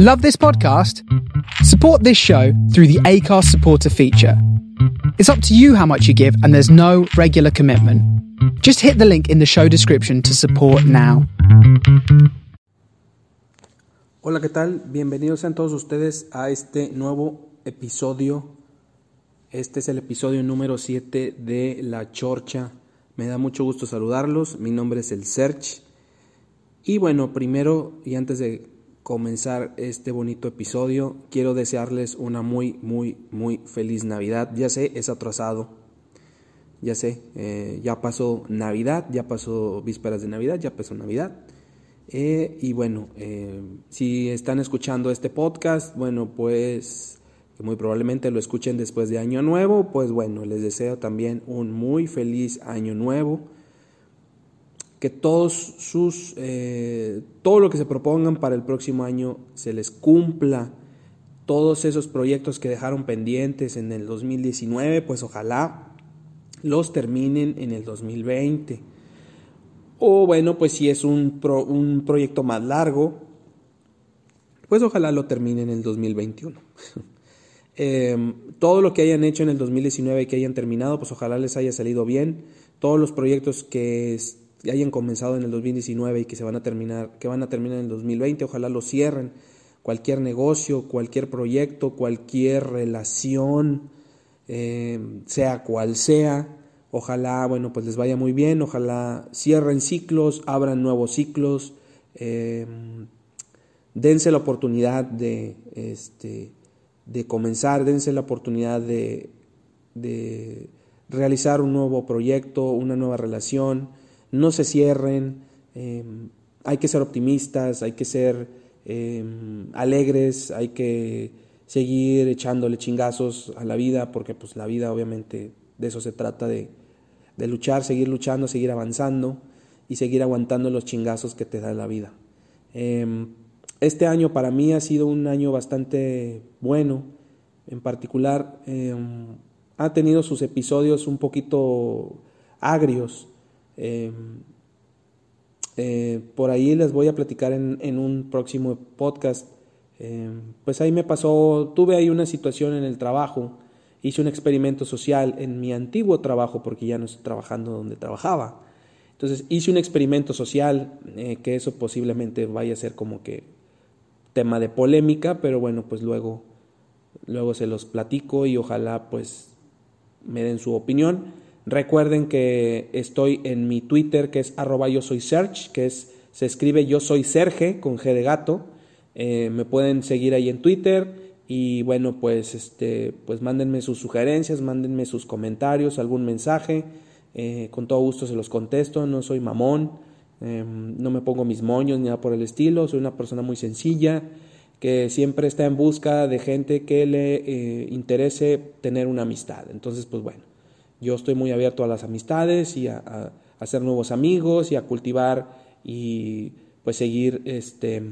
Love this podcast? Support this show through the ACARS supporter feature. It's up to you how much you give, and there's no regular commitment. Just hit the link in the show description to support now. Hola, ¿qué tal? Bienvenidos sean todos ustedes a este nuevo episodio. Este es el episodio número 7 de La Chorcha. Me da mucho gusto saludarlos. Mi nombre es el Search. Y bueno, primero y antes de comenzar este bonito episodio, quiero desearles una muy, muy, muy feliz Navidad. Ya sé, es atrasado. Ya sé, eh, ya pasó Navidad, ya pasó vísperas de Navidad, ya pasó Navidad. Eh, y bueno, eh, si están escuchando este podcast, bueno, pues que muy probablemente lo escuchen después de Año Nuevo, pues bueno, les deseo también un muy feliz Año Nuevo que todos sus, eh, todo lo que se propongan para el próximo año se les cumpla. Todos esos proyectos que dejaron pendientes en el 2019, pues ojalá los terminen en el 2020. O bueno, pues si es un, un proyecto más largo, pues ojalá lo terminen en el 2021. Em, todo lo que hayan hecho en el 2019 y que hayan terminado, pues ojalá les haya salido bien. Todos los proyectos que hayan comenzado en el 2019 y que se van a terminar, que van a terminar en el 2020, ojalá lo cierren. Cualquier negocio, cualquier proyecto, cualquier relación, eh, sea cual sea, ojalá, bueno, pues les vaya muy bien, ojalá cierren ciclos, abran nuevos ciclos, eh, dense la oportunidad de, este, de comenzar, dense la oportunidad de, de realizar un nuevo proyecto, una nueva relación, no se cierren, em, hay que ser optimistas, hay que ser em, alegres, hay que seguir echándole chingazos a la vida, porque pues la vida obviamente de eso se trata, de, de luchar, seguir luchando, seguir avanzando y seguir aguantando los chingazos que te da la vida. Em, este año para mí ha sido un año bastante bueno, en particular ha tenido sus episodios un poquito agrios, Em, eh, por ahí les voy a platicar en, un próximo podcast. Em, pues ahí me pasó, tuve ahí una situación en el trabajo, hice un experimento social en mi antiguo trabajo porque ya no estoy trabajando donde trabajaba. Entonces hice un experimento social, eh, que eso posiblemente vaya a ser como que tema de polémica, pero bueno, pues luego, luego se los platico y ojalá pues me den su opinión. Recuerden que estoy en mi Twitter, que es arroba yo soy que es, se escribe yo soy Serge con G de gato. Eh, me pueden seguir ahí en Twitter y bueno, pues, este, pues mándenme sus sugerencias, mándenme sus comentarios, algún mensaje. Eh, con todo gusto se los contesto, no soy mamón, em, no me pongo mis moños ni nada por el estilo, soy una persona muy sencilla que siempre está en busca de gente que le eh, interese tener una amistad. Entonces, pues bueno, yo estoy muy abierto a las amistades y a, hacer nuevos amigos y a cultivar y pues seguir este,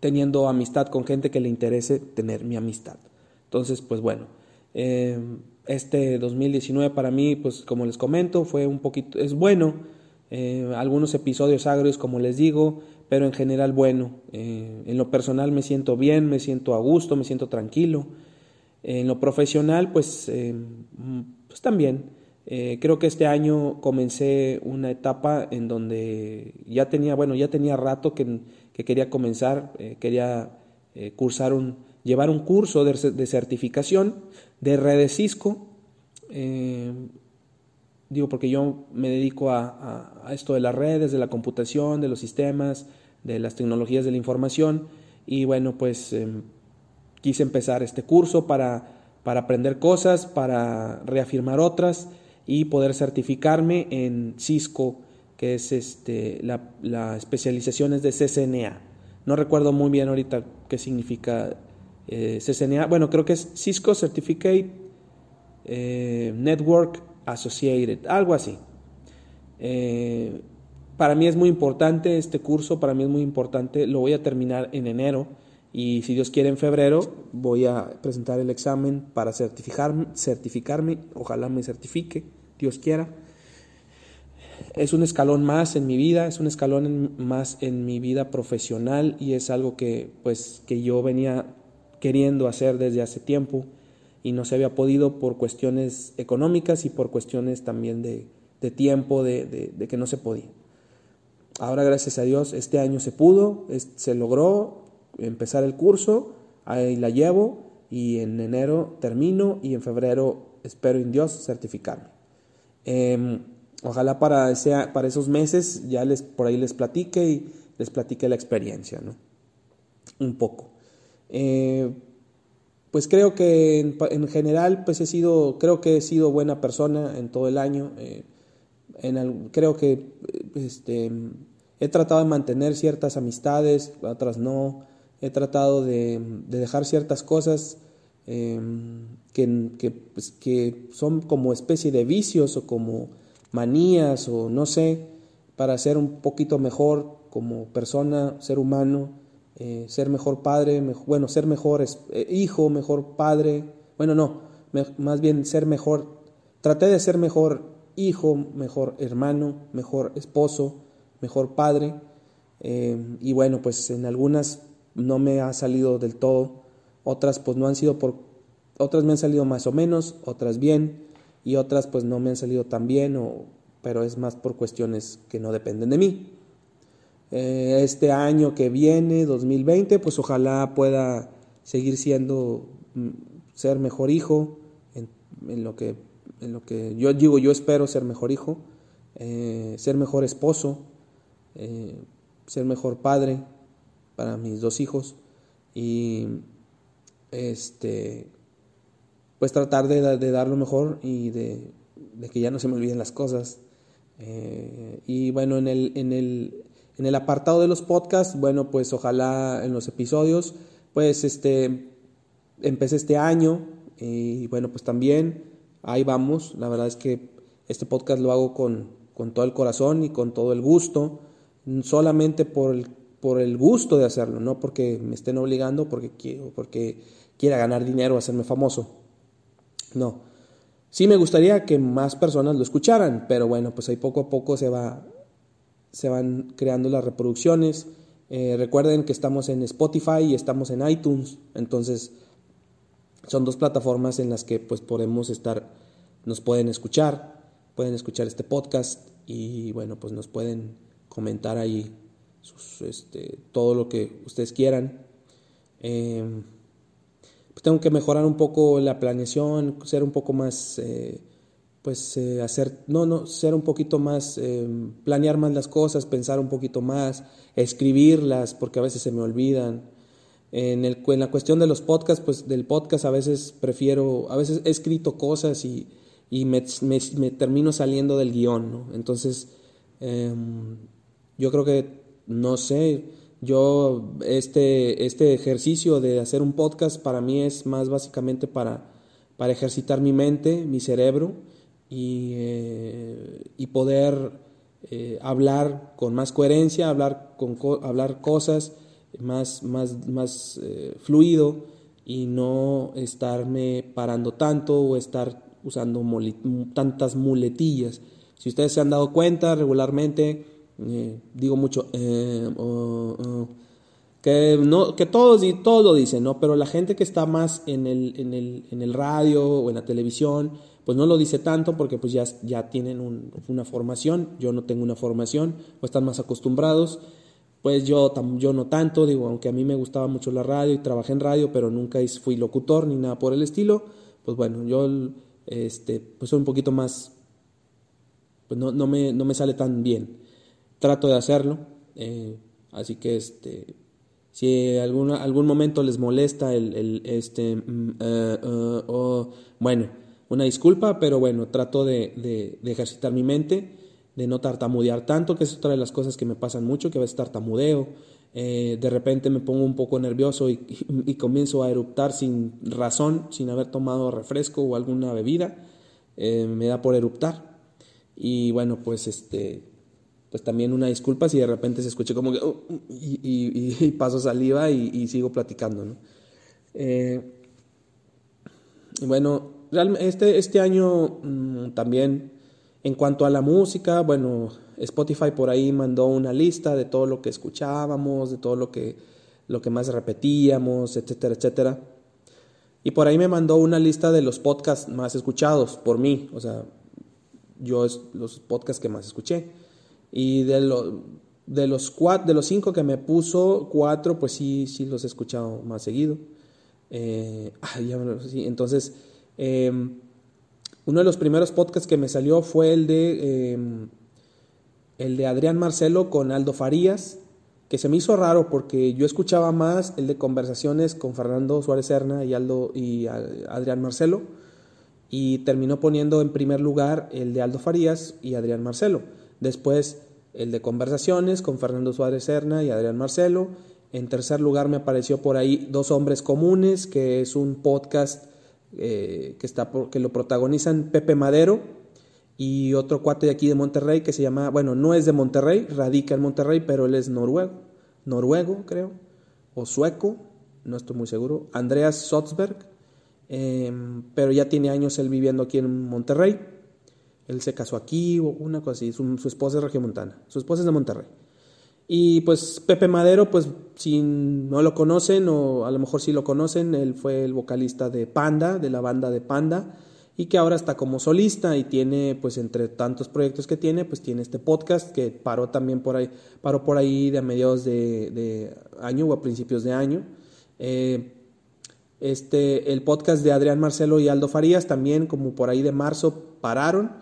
teniendo amistad con gente que le interese tener mi amistad. Entonces, pues bueno, em, este 2019 para mí, pues como les comento, fue un poquito, es bueno, eh, algunos episodios agrios, como les digo, pero en general bueno. Eh, en lo personal me siento bien, me siento a gusto, me siento tranquilo. En lo profesional, pues, eh, pues también. Eh, creo que este año comencé una etapa en donde ya tenía, bueno, ya tenía rato que, quería comenzar, eh, quería cursar un, llevar un curso de, certificación de redes Cisco. digo, porque yo me dedico a, a, esto de las redes, de la computación, de los sistemas, de las tecnologías de la información. Y bueno, pues em, quise empezar este curso para, para aprender cosas, para reafirmar otras y poder certificarme en Cisco, que es este, la, la especialización es de CCNA. No recuerdo muy bien ahorita qué significa eh, CCNA. Bueno, creo que es Cisco Certificate eh, Network Associated, algo así. Eh, para mí es muy importante este curso, para mí es muy importante, lo voy a terminar en enero y si Dios quiere en febrero voy a presentar el examen para certificarme, certificarme, ojalá me certifique, Dios quiera. es un escalón más en mi vida, es un escalón más en mi vida profesional y es algo que pues que yo venía queriendo hacer desde hace tiempo y no se había podido por cuestiones económicas y por cuestiones también de, tiempo, de, que no se podía. Ahora, gracias a Dios, este año se pudo, se logró empezar el curso, ahí la llevo y en enero termino y en febrero espero en Dios certificarme. Em, ojalá para, ese, para esos meses ya les, por ahí les platique y les platique la experiencia, ¿no? Un poco. Eh, pues creo que en, general, pues he sido, creo que he sido buena persona en todo el año. Eh, en creo que este, he tratado de mantener ciertas amistades, otras no. He tratado de, dejar ciertas cosas em, que, pues, que son como especie de vicios o como manías o no sé, para ser un poquito mejor como persona, ser humano, eh, ser mejor padre, bueno, ser mejor eh, hijo, mejor padre, bueno, no, más bien ser mejor, traté de ser mejor hijo, mejor hermano, mejor esposo, mejor padre, eh, y bueno, pues en algunas no me ha salido del todo, otras pues no han sido por, otras me han salido más o menos, otras bien, y otras pues no me han salido tan bien, o, pero es más por cuestiones que no dependen de mí. Eh, este año que viene, 2020, pues ojalá pueda seguir siendo, mm, ser mejor hijo, en, lo, que, en lo que yo digo, yo espero ser mejor hijo, eh, ser mejor esposo, eh, ser mejor padre para mis dos hijos y este pues tratar de, dar lo mejor y de, que ya no se me olviden las cosas. Eh, y bueno, en el, en, el, en el apartado de los podcasts, bueno, pues ojalá en los episodios, pues este, empecé este año y bueno, pues también ahí vamos. La verdad es que este podcast lo hago con, con todo el corazón y con todo el gusto, solamente por el, por el gusto de hacerlo, no porque me estén obligando, porque quiero, porque quiera ganar dinero o hacerme famoso. No. Sí me gustaría que más personas lo escucharan, pero bueno, pues ahí poco a poco se, va, se van creando las reproducciones. Eh, recuerden que estamos en Spotify y estamos en iTunes, entonces son dos plataformas en las que pues podemos estar, nos pueden escuchar, pueden escuchar este podcast y bueno, pues nos pueden comentar ahí este, todo lo que ustedes quieran. Eh, pues tengo que mejorar un poco la planeación, ser un poco más, eh, pues eh, hacer, no, no, ser un poquito más, eh, planear más las cosas, pensar un poquito más, escribirlas, porque a veces se me olvidan. En, la cuestión de los podcasts, pues del podcast a veces prefiero, a veces he escrito cosas y, me, me, termino saliendo del guion, ¿no? Entonces, em, yo creo que, no sé, yo, este, este ejercicio de hacer un podcast para mí es más básicamente para, para ejercitar mi mente, mi cerebro y, eh, y poder eh, hablar con más coherencia, hablar, con, hablar cosas más, más, más eh, fluido y no estarme parando tanto o estar usando tantas muletillas. Si ustedes se han dado cuenta regularmente, eh, digo mucho, eh, que, no, que todos, y todos lo dicen, ¿no? Pero la gente que está más en el, en el, en el radio o en la televisión, pues no lo dice tanto porque pues ya, ya tienen una formación, yo no tengo una formación, o están más acostumbrados, pues yo, yo no tanto, digo, aunque a mí me gustaba mucho la radio y trabajé en radio, pero nunca fui locutor ni nada por el estilo, pues bueno, yo este, pues soy un poquito más, pues no, no, me, no me sale tan bien trato de hacerlo. Eh, así que este, si alguna, algún momento les molesta el, este, eh, bueno, una disculpa, pero bueno, trato de, ejercitar mi mente, de no tartamudear tanto, que es otra de las cosas que me pasan mucho, que a veces tartamudeo. de repente me pongo un poco nervioso y, comienzo a eruptar sin razón, sin haber tomado refresco o alguna bebida. me da por eruptar. Y bueno, pues este, pues también una disculpa si de repente se escucha como que oh, y, paso saliva y, sigo platicando. ¿no? Eh, bueno, este, este año mm, también En cuanto a la música, bueno, Spotify por ahí mandó una lista de todo lo que escuchábamos, de todo lo que, lo que más repetíamos, etcétera, etcétera. Y por ahí me mandó una lista de los podcasts más escuchados por mí, o sea, yo es los podcasts que más escuché. Y de, de, los cuatro, de los cinco que me puso, cuatro, pues sí, sí los he escuchado más seguido. Eh, entonces, em, uno de los primeros podcasts que me salió fue el de, em, el de Adrián Marcelo con Aldo Farías, que se me hizo raro porque yo escuchaba más el de conversaciones con Fernando Suárez Serna y, Aldo, y Adrián Marcelo, y terminó poniendo en primer lugar el de Aldo Farías y Adrián Marcelo. Después el de conversaciones con Fernando Suárez Serna y Adrián Marcelo. En tercer lugar me apareció por ahí Dos Hombres Comunes, que es un podcast eh, que, está que lo protagonizan Pepe Madero y otro cuate de aquí de Monterrey que se llama, bueno, no es de Monterrey, radica en Monterrey, pero él es noruego, noruego creo, o sueco, no estoy muy seguro, Andreas Sotzberg, em, pero ya tiene años él viviendo aquí en Monterrey, él se casó aquí, o una cosa así, su, su esposa es regiomontana, su esposa es de Monterrey. Y pues Pepe Madero, pues si no lo conocen o a lo mejor sí lo conocen, él fue el vocalista de Panda, de la banda de Panda, y que ahora está como solista y tiene, pues entre tantos proyectos que tiene, pues tiene este podcast que paró también por ahí, paró por ahí de a mediados de, año o a principios de año. Eh, este, el podcast de Adrián Marcelo y Aldo Farías también como por ahí de marzo pararon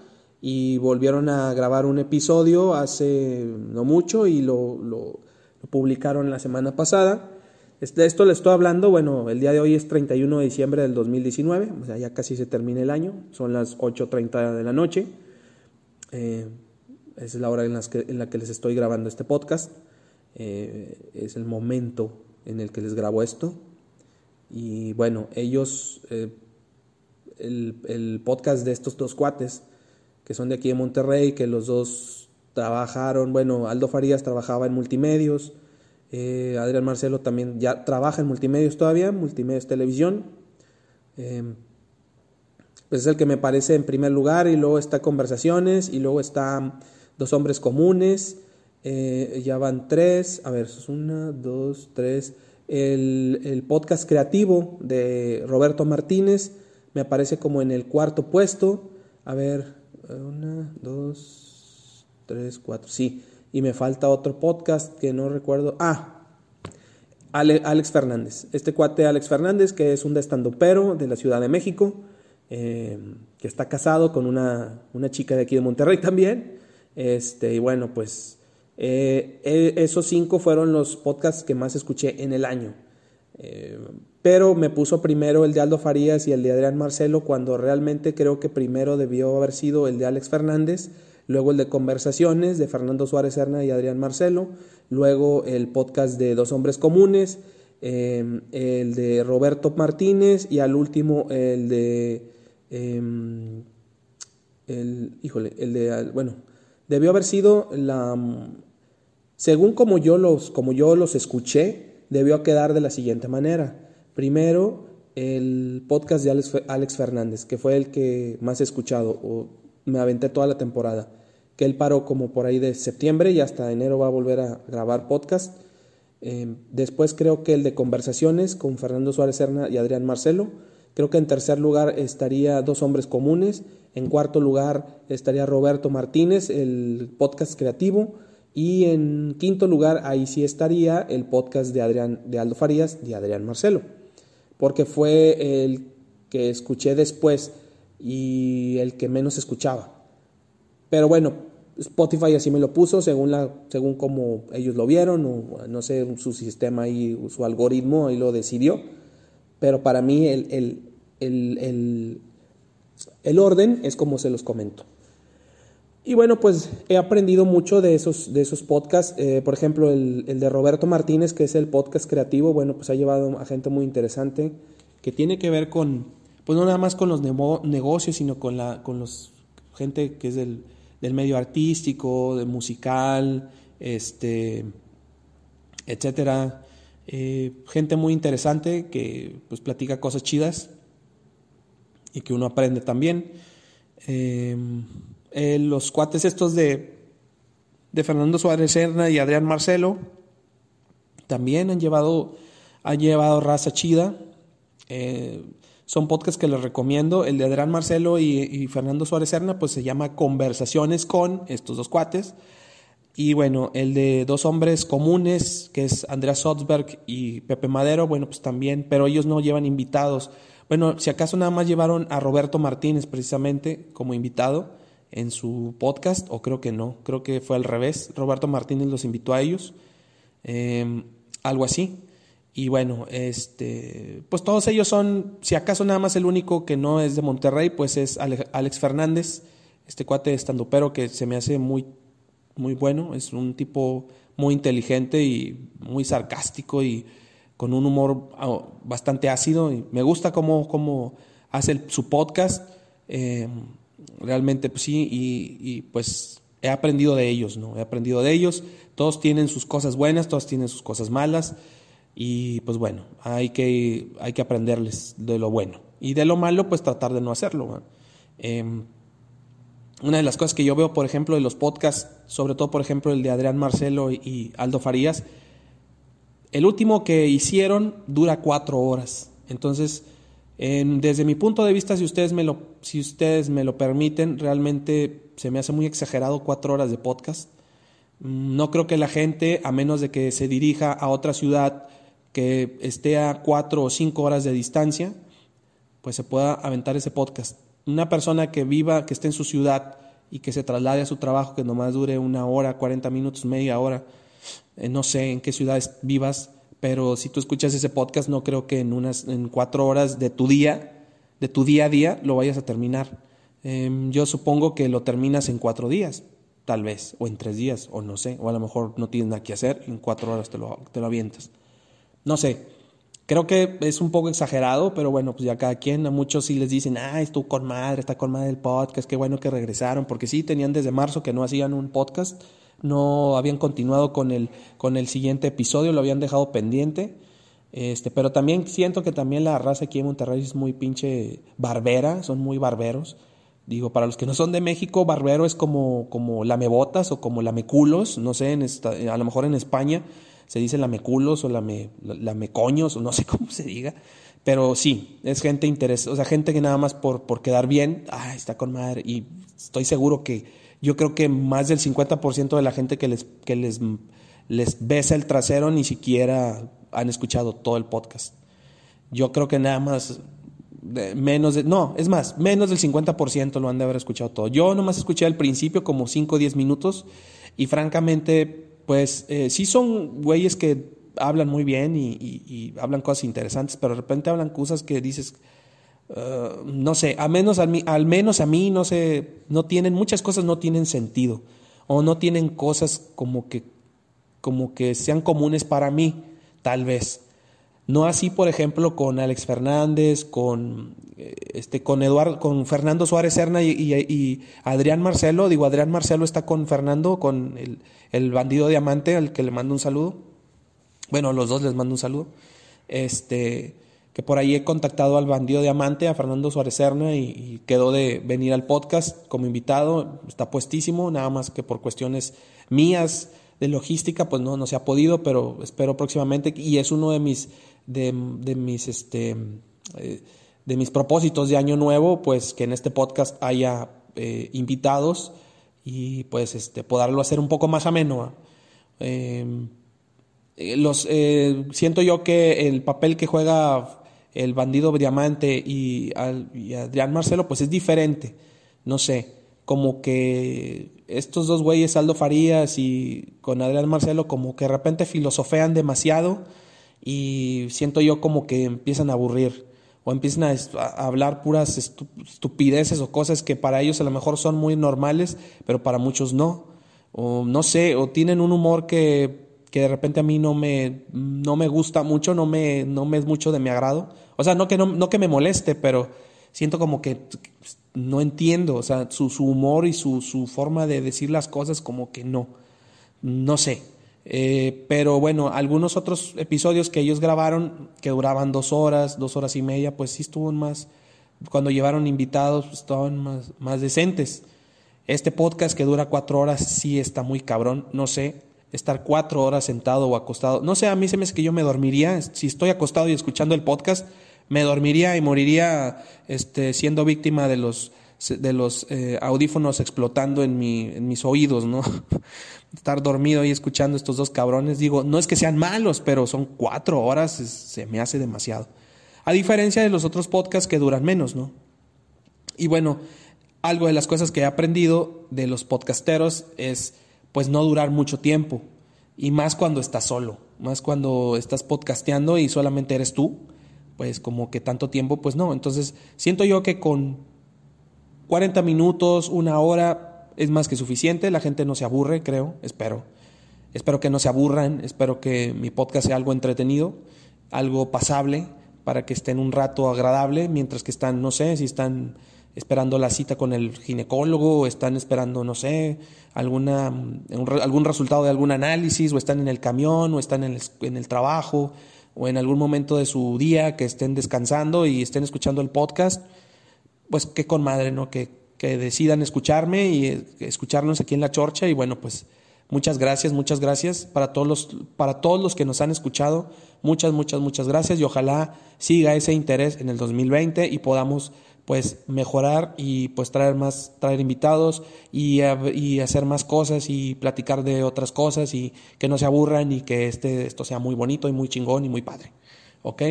y volvieron a grabar un episodio hace no mucho y lo, lo, publicaron la semana pasada. De esto le estoy hablando, bueno, el día de hoy es 31 de diciembre del 2019, o sea, ya casi se termina el año, son las 8.30 de la noche. Eh, es la hora en, las que, en, la que les estoy grabando este podcast. Eh, es el momento en el que les grabo esto. Y bueno, ellos, eh, el, el, podcast de estos dos cuates, que son de aquí de Monterrey, que los dos trabajaron, bueno, Aldo Farías trabajaba en multimedios, eh, Adrián Marcelo también ya trabaja en multimedios todavía, multimedios televisión. Em, pues es el que me parece en primer lugar y luego está Conversaciones y luego está Dos Hombres Comunes, eh, ya van tres, a ver, es una, dos, tres. El, el, podcast creativo de Roberto Martínez me aparece como en el cuarto puesto. A ver, una, dos, tres, cuatro. Sí, y me falta otro podcast que no recuerdo. Ah, Alex Fernández. Este cuate Alex Fernández, que es un pero de la Ciudad de México, eh, que está casado con una, una, chica de aquí de Monterrey también. Este, y bueno, pues eh, e, esos cinco fueron los podcasts que más escuché en el año. Eh, pero me puso primero el de Aldo Farías y el de Adrián Marcelo cuando realmente creo que primero debió haber sido el de Alex Fernández, luego el de Conversaciones de Fernando Suárez Serna y Adrián Marcelo, luego el podcast de Dos Hombres Comunes, em, el de Roberto Martínez y al último el de... Em, el, híjole, el de... Bueno, debió haber sido la... Según como yo los, como yo los escuché, debió quedar de la siguiente manera. Primero, el podcast de Alex, Fernández, que fue el que más he escuchado, o me aventé toda la temporada, que él paró como por ahí de septiembre y hasta enero va a volver a grabar podcast. Em, después creo que el de conversaciones con Fernando Suárez Serna y Adrián Marcelo. Creo que en tercer lugar estaría Dos Hombres Comunes. En cuarto lugar estaría Roberto Martínez, el podcast creativo. Y en quinto lugar, ahí sí estaría el podcast de, Adrián, de Aldo Farías y Adrián Marcelo porque fue el que escuché después y el que menos escuchaba. Pero bueno, Spotify así me lo puso según según como ellos lo vieron o no sé su sistema y su algoritmo ahí lo decidió. Pero para mí el, el, el, el orden es como se los comento. Y bueno, pues he aprendido mucho de esos, de esos podcasts. Eh, por ejemplo, el, el, de Roberto Martínez, que es el podcast creativo, bueno, pues ha llevado a gente muy interesante que tiene que ver con, pues no nada más con los negocios, sino con, la, con los gente que es del, del medio artístico, del musical, este, etcétera. Eh, gente muy interesante que pues platica cosas chidas y que uno aprende también. Eh, eh, los cuates estos de, de Fernando Suárez Serna y Adrián Marcelo también han llevado, han llevado raza chida. Eh, son podcasts que les recomiendo. El de Adrián Marcelo y, Fernando Suárez Serna, pues se llama Conversaciones con estos dos cuates. Y bueno, el de dos hombres comunes, que es Andrea Sotzberg y Pepe Madero, bueno, pues también, pero ellos no llevan invitados. Bueno, si acaso nada más llevaron a Roberto Martínez precisamente como invitado en su podcast, o creo que no, creo que fue al revés. Roberto Martínez los invitó a ellos, em, algo así. Y bueno, este, pues todos ellos son, si acaso nada más el único que no es de Monterrey, pues es Alex Fernández, este cuate estando pero que se me hace muy muy bueno, es un tipo muy inteligente y muy sarcástico y con un humor ah, bastante ácido. Me gusta cómo, cómo hace su podcast. Eh, realmente, pues sí, y, pues he aprendido de ellos, ¿no? He aprendido de ellos. Todos tienen sus cosas buenas, todos tienen sus cosas malas. Y pues bueno, hay que, hay que aprenderles de lo bueno. Y de lo malo, pues tratar de no hacerlo. Em, una de las cosas que yo veo, por ejemplo, de los podcasts, sobre todo, por ejemplo, el de Adrián Marcelo y Aldo Farías, el último que hicieron dura cuatro horas. Entonces, desde mi punto de vista, si ustedes, me lo, si ustedes me lo permiten, realmente se me hace muy exagerado cuatro horas de podcast. Mm, no creo que la gente, a menos de que se dirija a otra ciudad que esté a cuatro o cinco horas de distancia, pues se pueda aventar ese podcast una persona que viva, que esté en su ciudad y que se traslade a su trabajo, que nomás dure una hora, 40 minutos, media hora, eh, no sé en qué ciudades vivas, pero si tú escuchas ese podcast, no creo que en unas en cuatro horas de tu día, de tu día a día, lo vayas a terminar. Em, yo supongo que lo terminas en cuatro días, tal vez, o en tres días, o no sé, o a lo mejor no tienes nada que hacer, en cuatro horas te lo, te lo avientas. No sé, Creo que es un poco exagerado, pero bueno, pues ya cada quien, a muchos sí les dicen, ah, estuvo con madre, está con madre el podcast, qué bueno que regresaron, porque sí, tenían desde marzo que no hacían un podcast, no habían continuado con el, con el siguiente episodio, lo habían dejado pendiente. Este, pero también siento que también la raza aquí en Monterrey es muy pinche barbera, son muy barberos. Digo, para los que no son de México, barbero es como, como lamebotas o como lameculos, no sé, en esta, a lo mejor en España se dice lameculos o lame, lamecoños o no sé cómo se diga, pero sí, es gente interesada, o sea, gente que nada más por, por quedar bien, ah, está con madre, y estoy seguro que yo creo que más del 50% de la gente que les, que les, les besa el trasero ni siquiera han escuchado todo el podcast. Yo creo que nada más menos de, no, es más, menos del 50% lo han de haber escuchado todo. Yo nomás escuché al principio como 5 o 10 minutos y francamente pues eh, sí son güeyes que hablan muy bien y, hablan cosas interesantes, pero de repente hablan cosas que dices, uh, no sé, a menos, al, menos a mí, no sé, no tienen, muchas cosas no tienen sentido, o no tienen cosas como que, como que sean comunes para mí, tal vez. No así, por ejemplo, con Alex Fernández, con eh, este, con Eduardo, con Fernando Suárez Serna y, Adrián Marcelo. Digo, Adrián Marcelo está con Fernando, con el, el, bandido diamante, al que le mando un saludo. Bueno, los dos les mando un saludo. Este, que por ahí he contactado al bandido diamante, a Fernando Suárez Serna, y, quedó de venir al podcast como invitado. Está puestísimo, nada más que por cuestiones mías de logística, pues no, no se ha podido, pero espero próximamente. Y es uno de mis de, mis este eh, de mis propósitos de año nuevo, pues que en este podcast haya eh, invitados y pues este poderlo hacer un poco más ameno. Em, eh, los siento yo que el papel que juega el bandido Diamante y, y Adrián Marcelo pues es diferente. No sé, como que estos dos güeyes, Aldo Farías y con Adrián Marcelo, como que de repente filosofean demasiado y siento yo como que empiezan a aburrir o empiezan a, hablar puras estupideces o cosas que para ellos a lo mejor son muy normales, pero para muchos no. O no sé, o tienen un humor que, que de repente a mí no me, no me gusta mucho, no me, no me es mucho de mi agrado. O sea, no que, no, no que me moleste, pero siento como que no entiendo, o sea, su, su humor y su, su forma de decir las cosas como que no. No sé, eh, pero bueno, algunos otros episodios que ellos grabaron, que duraban dos horas, dos horas y media, pues sí estuvo más, cuando llevaron invitados, pues estaban más, más decentes. Este podcast que dura cuatro horas sí está muy cabrón, no sé, estar cuatro horas sentado o acostado. No sé, a mí se me hace que yo me dormiría. Si estoy acostado y escuchando el podcast, me dormiría y moriría este, siendo víctima de los, de los eh, audífonos explotando en, mi, en mis oídos, ¿no? Estar dormido y escuchando estos dos cabrones. Digo, no es que sean malos, pero son cuatro horas, se me hace demasiado. A diferencia de los otros podcasts que duran menos, ¿no? Y bueno, algo de las cosas que he aprendido de los podcasteros es pues no durar mucho tiempo. Y más cuando estás solo, más cuando estás podcasteando y solamente eres tú, pues como que tanto tiempo, pues no. Entonces siento yo que con 40 minutos, una hora, es más que suficiente. La gente no se aburre, creo, espero. Espero que no se aburran, espero que mi podcast sea algo entretenido, algo pasable, para que estén un rato agradable, mientras que están, no sé, si están esperando la cita con el ginecólogo, o están esperando, no sé, alguna, algún resultado de algún análisis, o están en el camión, o están en el, en el trabajo, o en algún momento de su día que estén descansando y estén escuchando el podcast, pues qué con madre, ¿no? Que, que decidan escucharme y eh, escucharnos aquí en La Chorcha y bueno, pues muchas gracias, muchas gracias para todos los, para todos los que nos han escuchado, muchas, muchas, muchas gracias y ojalá siga ese interés en el 2020 y podamos pues mejorar y pues traer más, traer invitados y, y, hacer más cosas y platicar de otras cosas y que no se aburran y que este, esto sea muy bonito y muy chingón y muy padre. ¿Ok?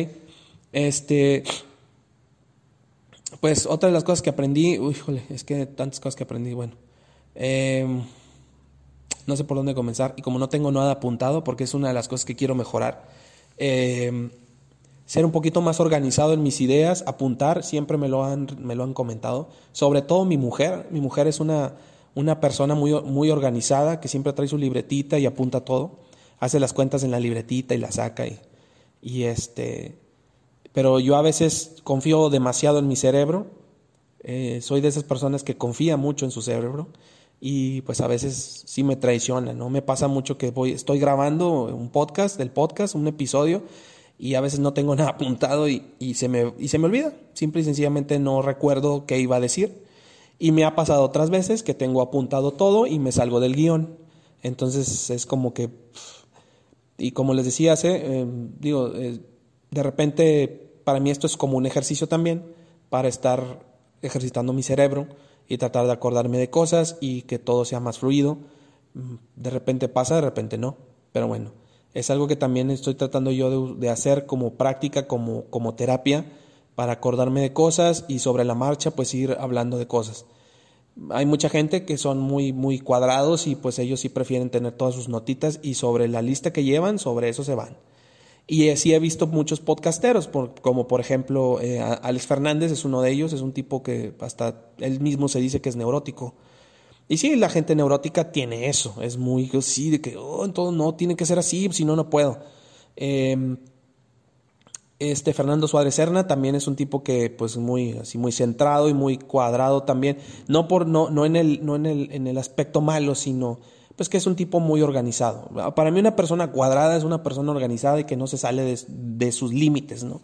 Este, pues otra de las cosas que aprendí, uy, es que tantas cosas que aprendí, bueno, em, no sé por dónde comenzar y como no tengo nada apuntado porque es una de las cosas que quiero mejorar, eh, ser un poquito más organizado en mis ideas, apuntar, siempre me lo han, me lo han comentado, sobre todo mi mujer, mi mujer es una, una persona muy, muy organizada que siempre trae su libretita y apunta todo, hace las cuentas en la libretita y la saca y, y este, pero yo a veces confío demasiado en mi cerebro, eh, soy de esas personas que confía mucho en su cerebro y pues a veces sí me traiciona, ¿no? Me pasa mucho que voy, estoy grabando un podcast, del podcast, un episodio, y a veces no tengo nada apuntado y, y, se me, y se me olvida. Simple y sencillamente no recuerdo qué iba a decir. Y me ha pasado otras veces que tengo apuntado todo y me salgo del guion. Entonces es como que, y como les decía hace, em, digo, eh, de repente para mí esto es como un ejercicio también para estar ejercitando mi cerebro y tratar de acordarme de cosas y que todo sea más fluido. Mm, de repente pasa, de repente no. Pero bueno, es algo que también estoy tratando yo de, hacer como práctica, como, como terapia, para acordarme de cosas y sobre la marcha pues ir hablando de cosas. Hay mucha gente que son muy, muy cuadrados y pues ellos sí prefieren tener todas sus notitas y sobre la lista que llevan, sobre eso se van. Y sí he visto muchos podcasteros, como por ejemplo eh, Alex Fernández es uno de ellos, es un tipo que hasta él mismo se dice que es neurótico. Y sí, la gente neurótica tiene eso, es muy, sí, de que, oh, entonces no, tiene que ser así, si no, no puedo. Em, este Fernando Suárez Serna también es un tipo que pues muy así muy centrado y muy cuadrado también, no por no no en el no en el en el aspecto malo, sino pues que es un tipo muy organizado. Para mí una persona cuadrada es una persona organizada y que no se sale de, de sus límites, ¿no?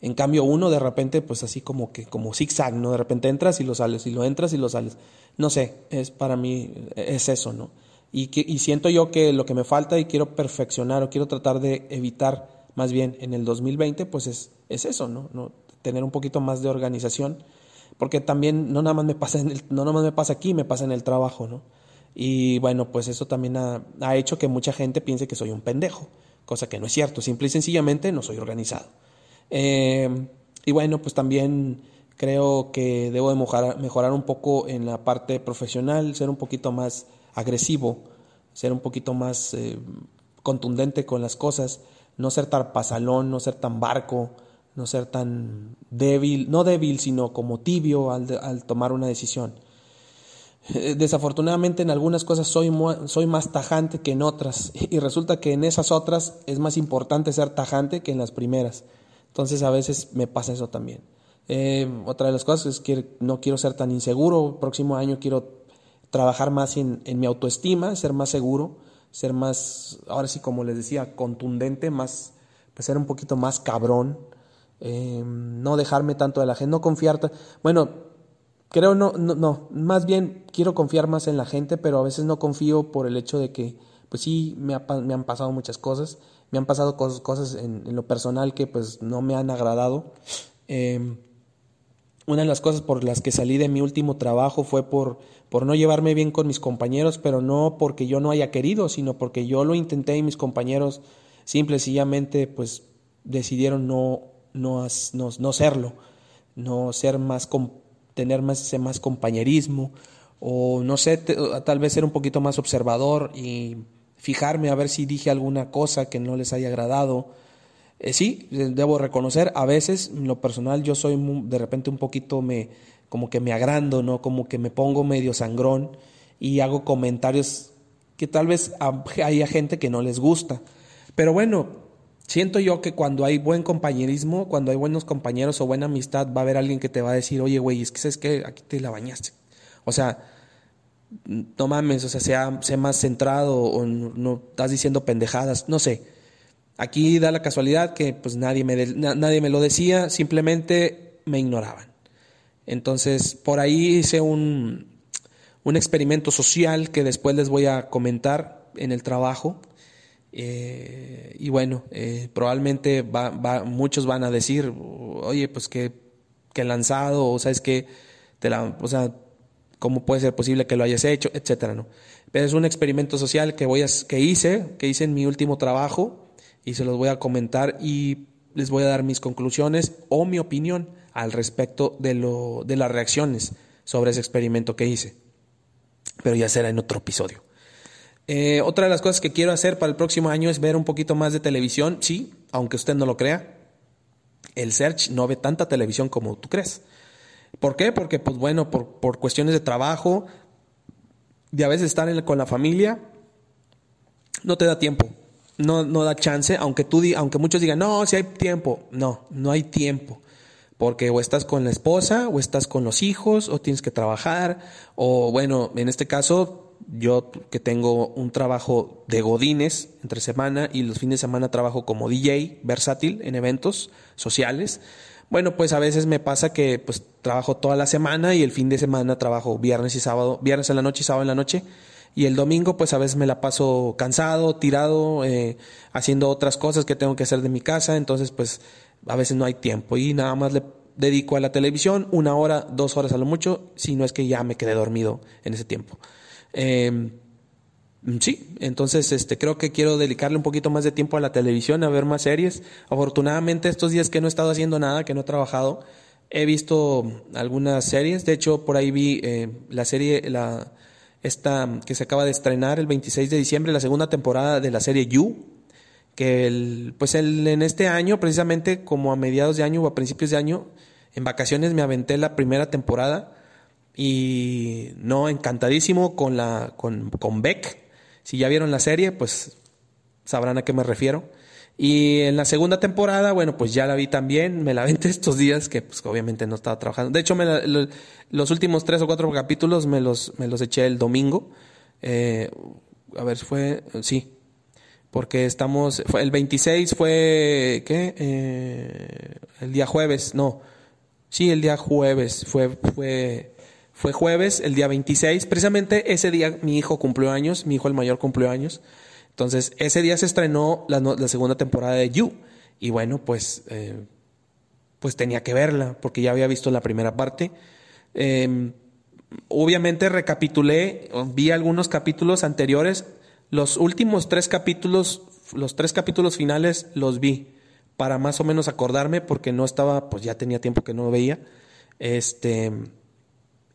En cambio, uno de repente, pues así como que, como zigzag, ¿no? De repente entras y lo sales, y lo entras y lo sales. No sé, es para mí, es eso, ¿no? Y, que, y siento yo que lo que me falta y quiero perfeccionar o quiero tratar de evitar más bien en el 2020, pues es, es eso, ¿no? ¿no? Tener un poquito más de organización, porque también no nada más me pasa, en el, no nada más me pasa aquí, me pasa en el trabajo, ¿no? Y bueno, pues eso también ha, ha hecho que mucha gente piense que soy un pendejo, cosa que no es cierto, simple y sencillamente no soy organizado. Eh, y bueno, pues también creo que debo de mejorar, un poco en la parte profesional, ser un poquito más agresivo, ser un poquito más eh, contundente con las cosas, no ser tan pasalón, no ser tan barco, no ser tan débil, no débil, sino como tibio al, al tomar una decisión. Eh, desafortunadamente en algunas cosas soy, soy más tajante que en otras y resulta que en esas otras es más importante ser tajante que en las primeras. Entonces a veces me pasa eso también. Eh, otra de las cosas es que no quiero ser tan inseguro. Próximo año quiero trabajar más en, mi autoestima, ser más seguro, ser más, ahora sí como les decía, contundente, más, pues ser un poquito más cabrón, eh, no dejarme tanto de la gente, no confiar. Bueno, creo no, no, no, más bien quiero confiar más en la gente, pero a veces no confío por el hecho de que, pues sí, me, me han pasado muchas cosas, me han pasado cosas, cosas en, lo personal que pues no me han agradado. Em, una de las cosas por las que salí de mi último trabajo fue por, por no llevarme bien con mis compañeros, pero no porque yo no haya querido, sino porque yo lo intenté y mis compañeros simple y sencillamente pues decidieron no, no, no, no serlo, no ser más, tener más, ese más compañerismo, o no sé, tal vez ser un poquito más observador y fijarme a ver si dije alguna cosa que no les haya agradado. Eh, sí, debo reconocer, a veces, en lo personal, yo soy de repente un poquito me, como que me agrando, ¿no? Como que me pongo medio sangrón y hago comentarios que tal vez haya gente que no les gusta. Pero bueno, Siento yo que cuando hay buen compañerismo, cuando hay buenos compañeros o buena amistad, va a haber alguien que te va a decir, oye, güey, es que sabes que aquí te la bañaste. O sea, no mames, o sea, sea, sea más centrado o no, estás diciendo pendejadas, no sé. Aquí da la casualidad que pues nadie me, nadie me lo decía, simplemente me ignoraban. Entonces, por ahí hice un, un experimento social que después les voy a comentar en el trabajo eh, y bueno, eh, probablemente va, muchos van a decir, oye, pues que, que lanzado, o sabes que, te la, o sea, ¿cómo puede ser posible que lo hayas hecho? Etcétera, ¿no? Pero es un experimento social que, voy a, que hice, que hice en mi último trabajo, y se los voy a comentar y les voy a dar mis conclusiones o mi opinión al respecto de, lo, de las reacciones sobre ese experimento que hice. Pero ya será en otro episodio. Eh, otra de las cosas que quiero hacer para el próximo año es ver un poquito más de televisión, sí, aunque usted no lo crea. El Search no ve tanta televisión como tú crees. ¿Por qué? Porque, pues bueno, por, por cuestiones de trabajo, de a veces estar con la familia, no te da tiempo, no, no da chance, aunque, tú, aunque muchos digan, no, si hay tiempo, no, no hay tiempo. Porque o estás con la esposa, o estás con los hijos, o tienes que trabajar, o bueno, en este caso yo que tengo un trabajo de godines entre semana y los fines de semana trabajo como DJ versátil en eventos sociales, bueno, pues a veces me pasa que pues trabajo toda la semana y el fin de semana trabajo viernes y sábado, viernes en la noche y sábado en la noche. Y el domingo pues a veces me la paso cansado, tirado, eh, haciendo otras cosas que tengo que hacer de mi casa, entonces pues a veces no hay tiempo y nada más le dedico a la televisión una hora, dos horas a lo mucho, si no es que ya me quedé dormido en ese tiempo. Eh, sí, entonces este, creo que quiero dedicarle un poquito más de tiempo a la televisión, a ver más series. Afortunadamente estos días que no he estado haciendo nada, que no he trabajado, he visto algunas series. De hecho, por ahí vi eh, la serie, la, esta que se acaba de estrenar el 26 de diciembre, la segunda temporada de la serie You, que el, pues el, en este año, precisamente como a mediados de año o a principios de año, en vacaciones me aventé la primera temporada y no, encantadísimo con, la, con, con Beck. Si ya vieron la serie, pues sabrán a qué me refiero. Y en la segunda temporada, bueno, pues ya la vi también, me la vente estos días, que pues obviamente no estaba trabajando. De hecho, me los últimos tres o cuatro capítulos me los, me los eché el domingo. Eh, a ver, fue, sí, porque estamos, el 26 fue, ¿qué? Eh, el día jueves, no, sí, el día jueves fue, fue fue jueves, el día 26. Precisamente ese día mi hijo cumplió años, mi hijo el mayor cumplió años. Entonces, ese día se estrenó la, segunda temporada de You. Y bueno, pues, eh, pues tenía que verla, porque ya había visto la primera parte. Em, obviamente recapitulé, vi algunos capítulos anteriores. Los últimos tres capítulos, los tres capítulos finales los vi para más o menos acordarme, porque no estaba, pues ya tenía tiempo que no veía. Este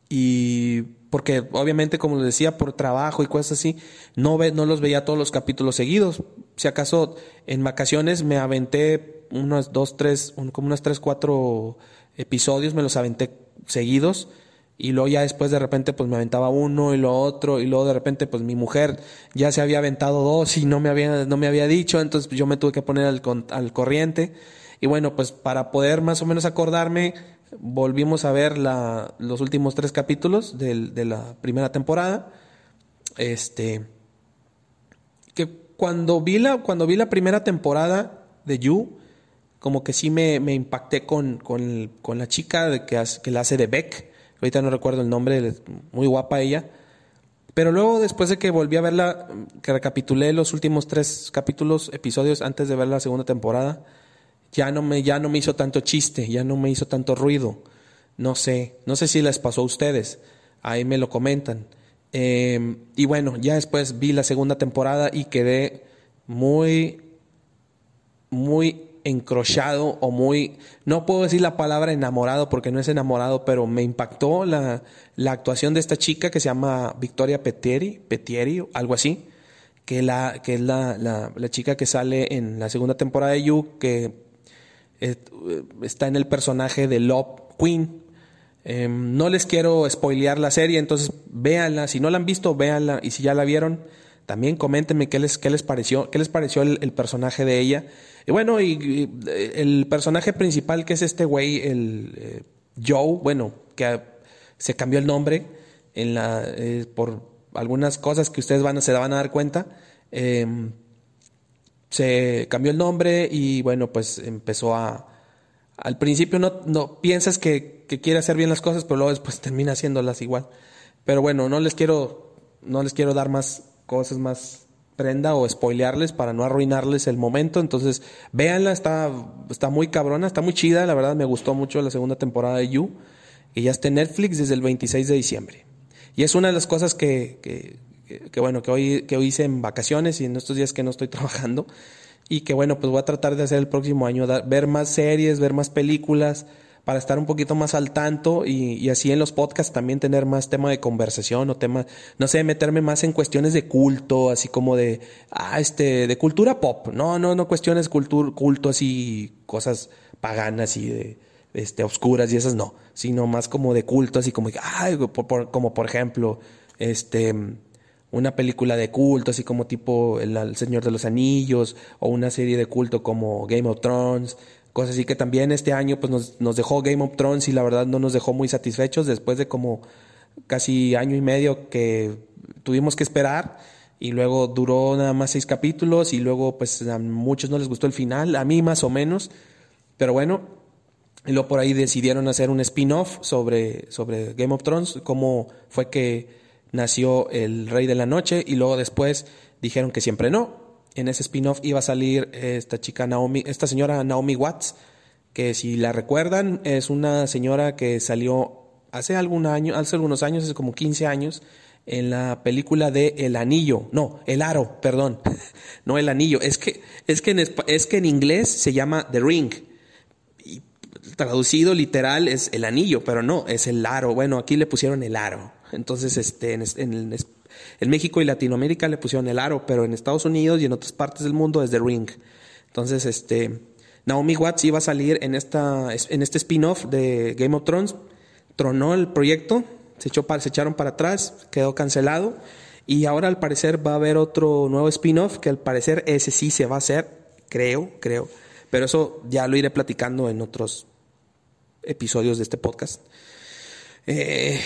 y porque obviamente, como les decía, por trabajo y cosas así, no, ve, no los veía todos los capítulos seguidos. Si acaso en vacaciones me aventé unos dos, tres, como unos tres, cuatro episodios, me los aventé seguidos. Y luego ya después de repente pues me aventaba uno y lo otro y luego de repente pues mi mujer ya se había aventado dos y no me había, no me había dicho, entonces yo me tuve que poner al, al corriente. Y bueno, pues para poder más o menos acordarme, volvimos a ver la, los últimos tres capítulos de la primera temporada. Este, que cuando vi la, cuando vi la primera temporada de You, como que sí me, me impacté con, con, con, la chica de que, que la hace de Beck, ahorita no recuerdo el nombre, muy guapa ella. Pero luego, después de que volví a verla, que recapitulé los últimos tres capítulos, episodios antes de ver la segunda temporada, ya no me, ya no me hizo tanto chiste, ya no me hizo tanto ruido. No sé, no sé si les pasó a ustedes, ahí me lo comentan. Em, y bueno, ya después vi la segunda temporada y quedé muy, muy encrochado o muy, no puedo decir la palabra enamorado porque no es enamorado, pero me impactó la, la actuación de esta chica que se llama Victoria Petieri, Petieri, algo así, que, la, que es la, la, chica que sale en la segunda temporada de You, que está en el personaje de Love Queen. Em, no les quiero spoilear la serie, entonces véanla, si no la han visto, véanla, y si ya la vieron, también coméntenme qué les, qué les pareció, qué les pareció el personaje de ella. Y bueno, y, el personaje principal que es este güey, el eh, Joe, bueno, que se cambió el nombre en la, eh, por algunas cosas que ustedes van, se van a dar cuenta. Se cambió el nombre y bueno, pues empezó a... Al principio no, no piensas que, que quiere hacer bien las cosas, pero luego después termina haciéndolas igual. Pero bueno, no les quiero, no les quiero dar más cosas más prenda o spoilearles para no arruinarles el momento. Entonces, véanla, está, está muy cabrona, está muy chida, la verdad me gustó mucho la segunda temporada de You, que ya está en Netflix desde el 26 de diciembre. Y es una de las cosas que, que, que, bueno, que hoy, que hoy hice en vacaciones y en estos días que no estoy trabajando. Y que bueno, pues voy a tratar de hacer el próximo año, ver más series, ver más películas, para estar un poquito más al tanto y, así en los podcasts también tener más tema de conversación o tema, no sé, meterme más en cuestiones de culto, así como de, ah, este, de cultura pop, no, no, no cuestiones cultura, culto así, cosas paganas y de, este, obscuras y esas no, sino más como de culto, así como, ah, como por ejemplo, este, una película de culto, así como tipo el, Señor de los Anillos, o una serie de culto como Game of Thrones, Cosas así que también este año pues nos, nos dejó Game of Thrones y la verdad no nos dejó muy satisfechos después de como casi año y medio que tuvimos que esperar y luego duró nada más seis capítulos y luego pues a muchos no les gustó el final, a mí más o menos, pero bueno, y luego por ahí decidieron hacer un spin-off sobre, sobre Game of Thrones, cómo fue que nació el Rey de la Noche y luego después dijeron que siempre no, en ese spin-off iba a salir esta chica Naomi, esta señora Naomi Watts, que si la recuerdan es una señora que salió hace algún año, hace algunos años, hace como 15 años, en la película de El Anillo, no, El Aro, perdón, no El Anillo, es que es que en, es que en inglés se llama The Ring. Traducido literal es el anillo, pero no, es el aro. Bueno, aquí le pusieron el aro. Entonces, este, en, México y Latinoamérica le pusieron el aro, pero en Estados Unidos y en otras partes del mundo es The Ring. Entonces, este, Naomi Watts iba a salir en, esta, en este spin-off de Game of Thrones, tronó el proyecto, se, echó, se echaron para atrás, quedó cancelado. Y ahora al parecer va a haber otro nuevo spin-off que al parecer ese sí se va a hacer, creo, creo. Pero eso ya lo iré platicando en otros episodios de este podcast. Eh,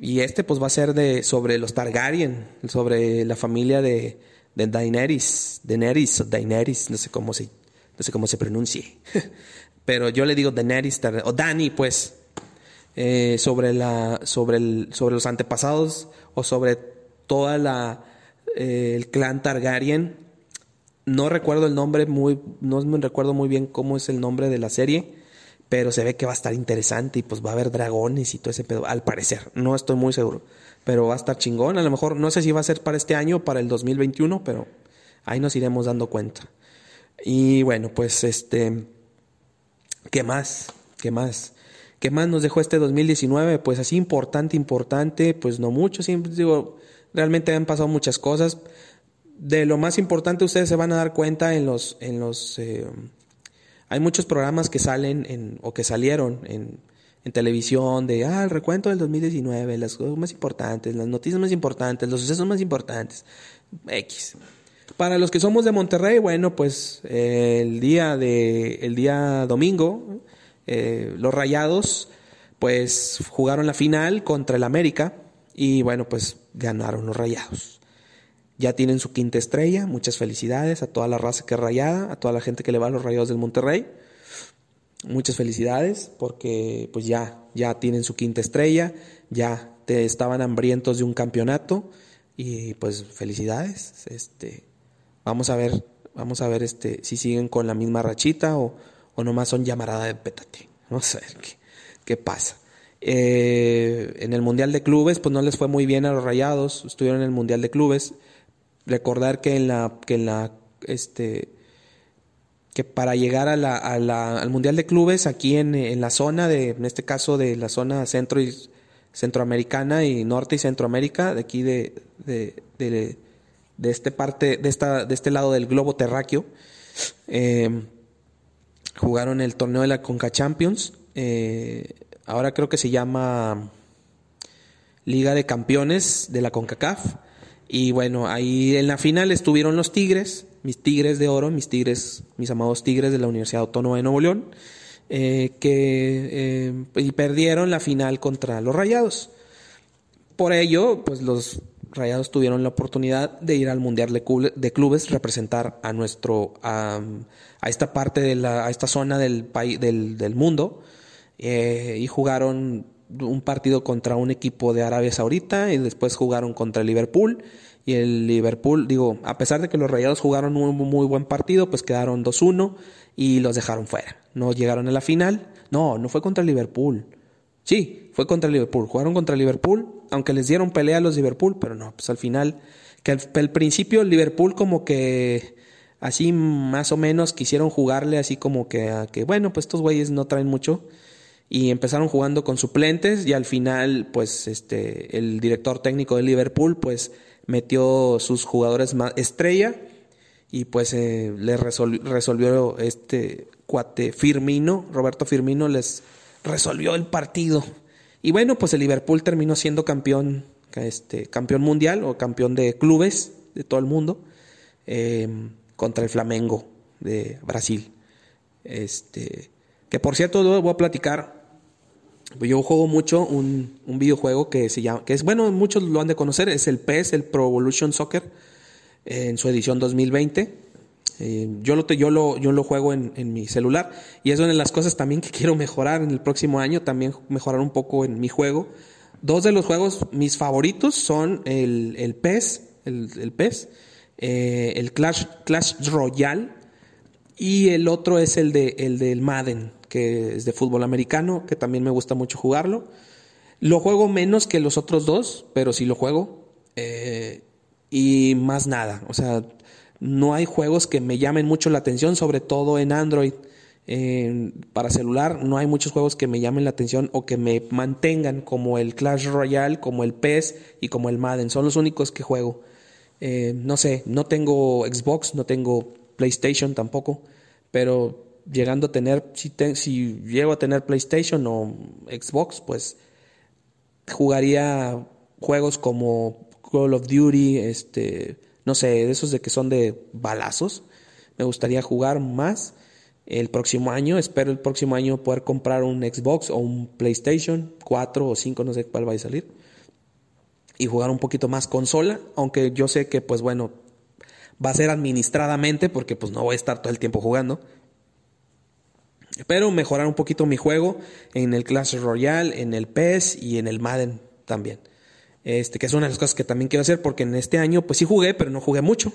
y este pues va a ser de sobre los Targaryen, sobre la familia de, de Daenerys, Daenerys Daenerys, no sé cómo se, no sé cómo se pronuncie. Pero yo le digo Daenerys o Dani, pues, eh, sobre la, sobre el, sobre los antepasados o sobre toda la eh, el clan Targaryen. No recuerdo el nombre muy, no me recuerdo muy bien cómo es el nombre de la serie pero se ve que va a estar interesante y pues va a haber dragones y todo ese pedo, al parecer, no estoy muy seguro, pero va a estar chingón, a lo mejor no sé si va a ser para este año o para el 2021, pero ahí nos iremos dando cuenta. Y bueno, pues este, ¿qué más? ¿Qué más? ¿Qué más nos dejó este 2019? Pues así importante, importante, pues no mucho, siempre digo, realmente han pasado muchas cosas. De lo más importante ustedes se van a dar cuenta en los, en los eh, hay muchos programas que salen en, o que salieron en, en televisión de, ah, el recuento del 2019, las cosas más importantes, las noticias más importantes, los sucesos más importantes, X. Para los que somos de Monterrey, bueno, pues el día de, el día domingo, eh, los Rayados, pues jugaron la final contra el América y bueno, pues ganaron los Rayados. Ya tienen su quinta estrella. Muchas felicidades a toda la raza que es rayada, a toda la gente que le va a los rayados del Monterrey. muchas felicidades porque pues ya, ya tienen su quinta estrella, ya te estaban hambrientos de un campeonato y pues felicidades. Este, vamos a ver, vamos a ver este, si siguen con la misma rachita o, o nomás son llamarada de pétate. Vamos a ver qué, qué pasa. Eh, en el Mundial de Clubes, pues no les fue muy bien a los Rayados, estuvieron en el Mundial de Clubes. Recordar que en la, que en la, este, que para llegar a la, a la, al Mundial de Clubes, aquí en, en, la zona de, en este caso de la zona centro y centroamericana y norte y centroamérica, de aquí de, de, de, de este parte, de esta, de este lado del globo terráqueo, eh, jugaron el torneo de la Conca Champions. Eh, ahora creo que se llama Liga de Campeones de la CONCACAF. Y bueno, ahí en la final estuvieron los Tigres, mis Tigres de Oro, mis Tigres, mis amados Tigres de la Universidad Autónoma de Nuevo León, eh, que eh, y perdieron la final contra los Rayados. Por ello, pues los Rayados tuvieron la oportunidad de ir al Mundial de Clubes, representar a nuestro, a, a esta parte de la, a esta zona del país, del, del mundo, eh, y jugaron un partido contra un equipo de Arabia Saudita y después jugaron contra el Liverpool y el Liverpool, digo, a pesar de que los Rayados jugaron un muy buen partido, pues quedaron 2-1 y los dejaron fuera. No llegaron a la final. No, no fue contra el Liverpool. Sí, fue contra el Liverpool. Jugaron contra el Liverpool, aunque les dieron pelea a los Liverpool, pero no, pues al final, que al, principio el Liverpool como que así más o menos quisieron jugarle así como que a que, bueno, pues estos güeyes no traen mucho y empezaron jugando con suplentes y al final pues este el director técnico de Liverpool pues metió sus jugadores estrella y pues eh, le resolvió, este cuate Firmino, Roberto Firmino les resolvió el partido. Y bueno, pues el Liverpool terminó siendo campeón este campeón mundial o campeón de clubes de todo el mundo eh, contra el Flamengo de Brasil. Este que por cierto voy a platicar yo juego mucho un, un, videojuego que se llama, que es bueno, muchos lo han de conocer, es el PES, el Pro Evolution Soccer, en su edición 2020. Eh, yo, lo, yo, lo, yo lo juego en, en, mi celular y es una de las cosas también que quiero mejorar en el próximo año, también mejorar un poco en mi juego. Dos de los juegos, mis favoritos son el, el PES, el, el PES, eh, el Clash, Clash Royale y el otro es el, de, el del Madden que es de fútbol americano, que también me gusta mucho jugarlo. Lo juego menos que los otros dos, pero sí lo juego. Eh, y más nada, o sea, no hay juegos que me llamen mucho la atención, sobre todo en Android. para celular no hay muchos juegos que me llamen la atención o que me mantengan como el Clash Royale, como el PES y como el Madden. Son los únicos que juego. Eh, no sé, no tengo Xbox, no tengo PlayStation tampoco, pero llegando a tener, si, llego a tener PlayStation o Xbox, pues jugaría juegos como Call of Duty, este, no sé, esos de que son de balazos. Me gustaría jugar más el próximo año. Espero el próximo año poder comprar un Xbox o un PlayStation 4 o 5, no sé cuál va a salir. Y jugar un poquito más consola, aunque yo sé que pues bueno, va a ser administradamente porque pues no voy a estar todo el tiempo jugando. Pero mejorar un poquito mi juego en el Clash Royale, en el PES y en el Madden también. Este, que es una de las cosas que también quiero hacer porque en este año pues sí jugué, pero no jugué mucho.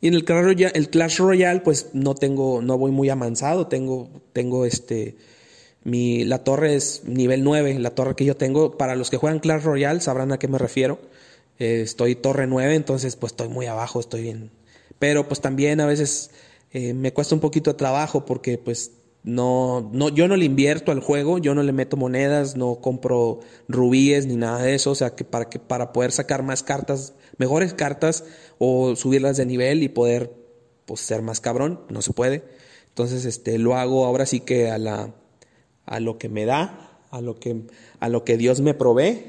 Y en el Clash Royale, el Clash Royale pues no tengo, no voy muy avanzado, tengo, tengo este, mi, la torre es nivel 9, la torre que yo tengo, para los que juegan Clash Royale sabrán a qué me refiero. Estoy torre 9, entonces pues estoy muy abajo, estoy bien. Pero pues también a veces eh, me cuesta un poquito de trabajo porque pues no, no, yo no le invierto al juego, yo no le meto monedas, no compro rubíes ni nada de eso, o sea que para que para poder sacar más cartas, mejores cartas o subirlas de nivel y poder pues ser más cabrón, no se puede. Entonces este lo hago ahora sí que a la a lo que me da, a lo que a lo que Dios me provee.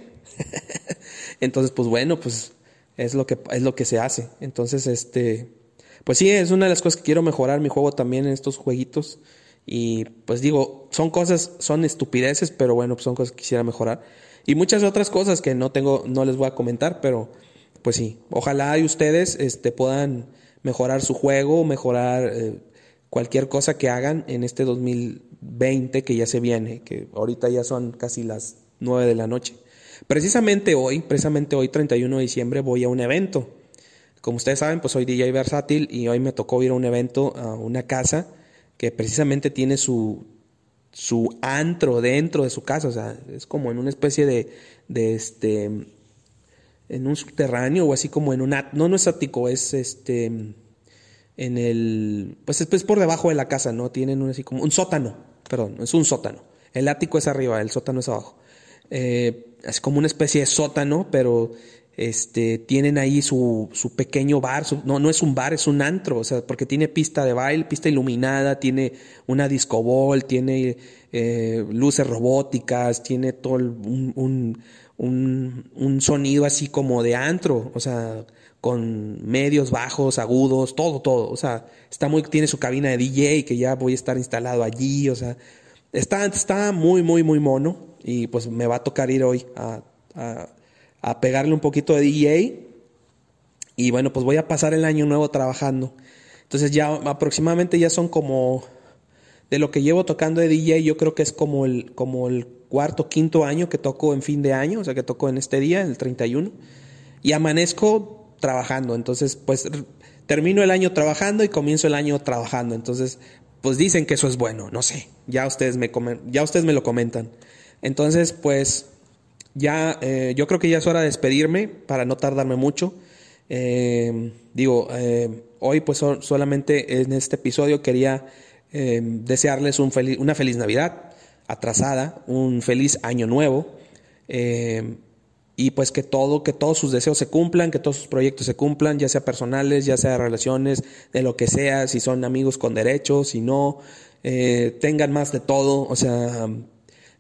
Entonces pues bueno, pues es lo que es lo que se hace. Entonces este pues sí, es una de las cosas que quiero mejorar mi juego también en estos jueguitos. Y pues digo, son cosas, son estupideces, pero bueno, pues son cosas que quisiera mejorar. Y muchas otras cosas que no tengo, no les voy a comentar, pero pues sí, ojalá y ustedes este, puedan mejorar su juego, mejorar eh, cualquier cosa que hagan en este 2020 que ya se viene, que ahorita ya son casi las 9 de la noche. Precisamente hoy, precisamente hoy 31 de diciembre voy a un evento. Como ustedes saben, pues soy DJ versátil y hoy me tocó ir a un evento a una casa que precisamente tiene su, su antro dentro de su casa, o sea, es como en una especie de, de este, en un subterráneo o así como en un, no, no es ático, es este, en el, pues es por debajo de la casa, ¿no? Tienen un así como, un sótano, perdón, es un sótano. El ático es arriba, el sótano es abajo. Eh, es como una especie de sótano, pero este, tienen ahí su, su pequeño bar, no, no es un bar, es un antro, o sea, porque tiene pista de baile, pista iluminada, tiene una discobol, tiene eh, luces robóticas, tiene todo un, un, un, sonido así como de antro, o sea, con medios, bajos, agudos, todo, todo, o sea, está muy, tiene su cabina de DJ que ya voy a estar instalado allí, o sea, está, está muy, muy, muy mono y pues me va a tocar ir hoy a pegarle un poquito de DJ. Y bueno, pues voy a pasar el año nuevo trabajando. Entonces ya aproximadamente ya son como de lo que llevo tocando de DJ, yo creo que es como el, como el cuarto, quinto año que toco en fin de año, o sea que toco en este día, el 31, y amanezco trabajando. Entonces, pues termino el año trabajando y comienzo el año trabajando. Entonces, pues dicen que eso es bueno, no sé, ya ustedes me, ya ustedes me lo comentan. Entonces, pues ya, eh, yo creo que ya es hora de despedirme para no tardarme mucho. Eh, digo, eh, hoy pues solamente en este episodio quería desearles un feliz, una feliz Navidad atrasada, un feliz año nuevo y pues que todo, que todos sus deseos se cumplan, que todos sus proyectos se cumplan, ya sea personales, ya sea relaciones, de lo que sea, si son amigos con derechos, si no, tengan más de todo, o sea,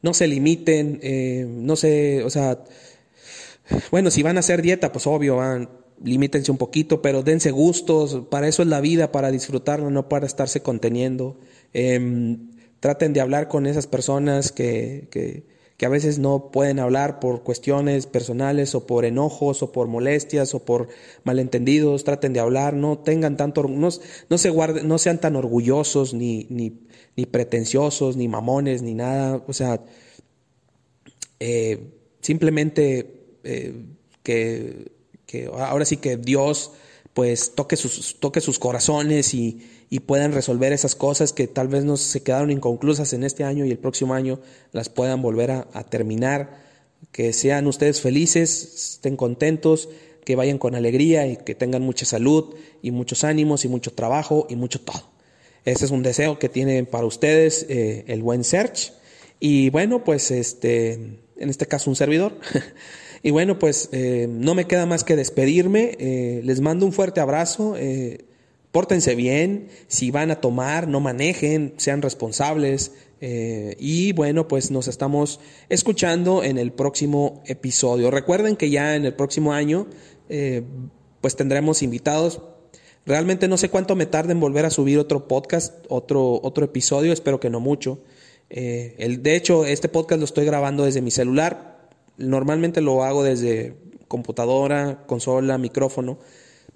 no se limiten, eh, no se, o sea, bueno, si van a hacer dieta, pues obvio, van, limítense un poquito, pero dense gustos, para eso es la vida, para disfrutarlo, no para estarse conteniendo. Em, traten de hablar con esas personas que, que, que, a veces no pueden hablar por cuestiones personales o por enojos o por molestias o por malentendidos, traten de hablar, no tengan tanto, no, no se guarden, no sean tan orgullosos ni, ni ni pretenciosos, ni mamones, ni nada. O sea, eh, simplemente eh, que, ahora sí que Dios pues toque sus, toque sus corazones y, puedan resolver esas cosas que tal vez no se quedaron inconclusas en este año y el próximo año las puedan volver a, a terminar. Que sean ustedes felices, estén contentos, que vayan con alegría y que tengan mucha salud y muchos ánimos y mucho trabajo y mucho todo. Ese es un deseo que tiene para ustedes eh, el buen Search. Y bueno, pues este, en este caso un servidor. y bueno, pues eh, no me queda más que despedirme. Eh, les mando un fuerte abrazo. Pórtense bien. Si van a tomar, no manejen, sean responsables. y bueno, pues nos estamos escuchando en el próximo episodio. Recuerden que ya en el próximo año, pues tendremos invitados Realmente no sé cuánto me tarde en volver a subir otro podcast, otro, otro episodio, espero que no mucho. Eh, el, de hecho, este podcast lo estoy grabando desde mi celular. Normalmente lo hago desde computadora, consola, micrófono,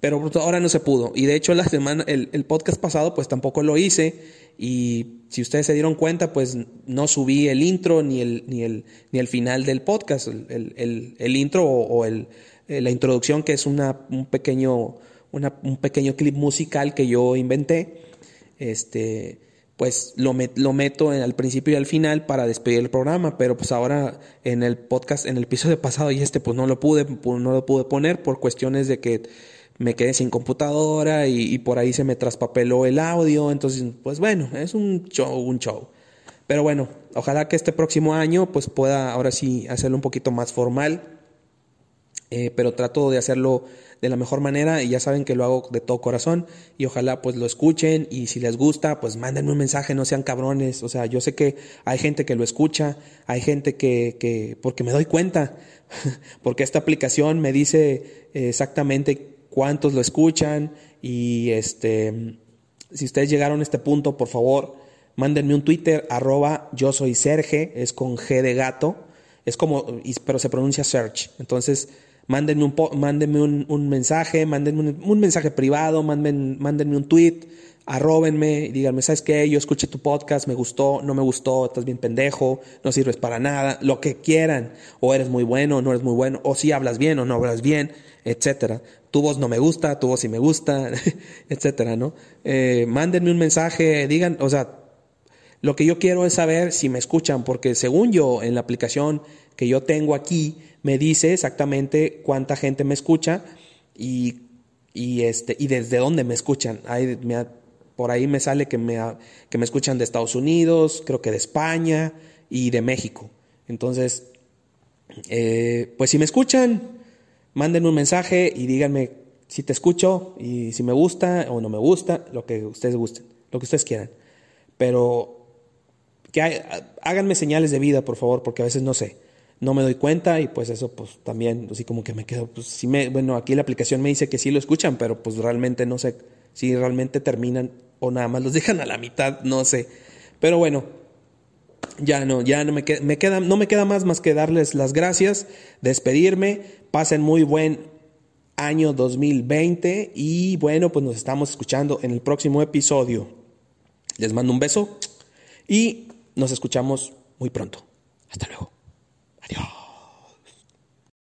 pero ahora no se pudo. Y de hecho, la semana, el, el podcast pasado, pues tampoco lo hice. Y si ustedes se dieron cuenta, pues no subí el intro ni el, ni el, ni el final del podcast. El, el, el intro o, el, eh, la introducción, que es una, un pequeño un pequeño clip musical que yo inventé. Este, pues lo, lo meto en, al principio y al final para despedir el programa, pero pues ahora en el podcast, en el episodio pasado y este pues no lo pude, no lo pude poner por cuestiones de que me quedé sin computadora y, y, por ahí se me traspapeló el audio, entonces pues bueno, es un show, un show. Pero bueno, ojalá que este próximo año pues pueda ahora sí hacerlo un poquito más formal eh, pero trato de hacerlo de la mejor manera y ya saben que lo hago de todo corazón y ojalá pues lo escuchen y si les gusta pues mándenme un mensaje, no sean cabrones, o sea, yo sé que hay gente que lo escucha, hay gente que, que porque me doy cuenta, porque esta aplicación me dice exactamente cuántos lo escuchan y este, si ustedes llegaron a este punto, por favor, mándenme un Twitter, arroba yo soy Serge, es con G de gato, es como, pero se pronuncia search, entonces mándenme un, mándenme un, mensaje, mándenme un, mensaje privado, mándenme, mándenme un tweet, arróbenme, díganme, ¿sabes qué? Yo escuché tu podcast, me gustó, no me gustó, estás bien pendejo, no sirves para nada, lo que quieran, o eres muy bueno, o no eres muy bueno, o si hablas bien o no hablas bien, etcétera. Tu voz no me gusta, tu voz sí me gusta, etcétera, ¿no? Eh, mándenme un mensaje, digan, o sea, lo que yo quiero es saber si me escuchan, porque según yo, en la aplicación que yo tengo aquí, me dice exactamente cuánta gente me escucha y, y este, y desde dónde me escuchan. Ahí me, por ahí me sale que me, que me escuchan de Estados Unidos, creo que de España y de México. Entonces, eh, pues si me escuchan, manden un mensaje y díganme si te escucho y si me gusta o no me gusta, lo que ustedes gusten, lo que ustedes quieran. Pero que háganme señales de vida, por favor, porque a veces no sé, no me doy cuenta y pues eso pues también así como que me quedo, pues si me, bueno, aquí la aplicación me dice que sí lo escuchan, pero pues realmente no sé si realmente terminan o nada más los dejan a la mitad, no sé. Pero bueno, ya no, ya no me, queda, me queda, no me queda más más que darles las gracias, despedirme, pasen muy buen año 2020 y bueno, pues nos estamos escuchando en el próximo episodio. Les mando un beso y nos escuchamos muy pronto. Hasta luego.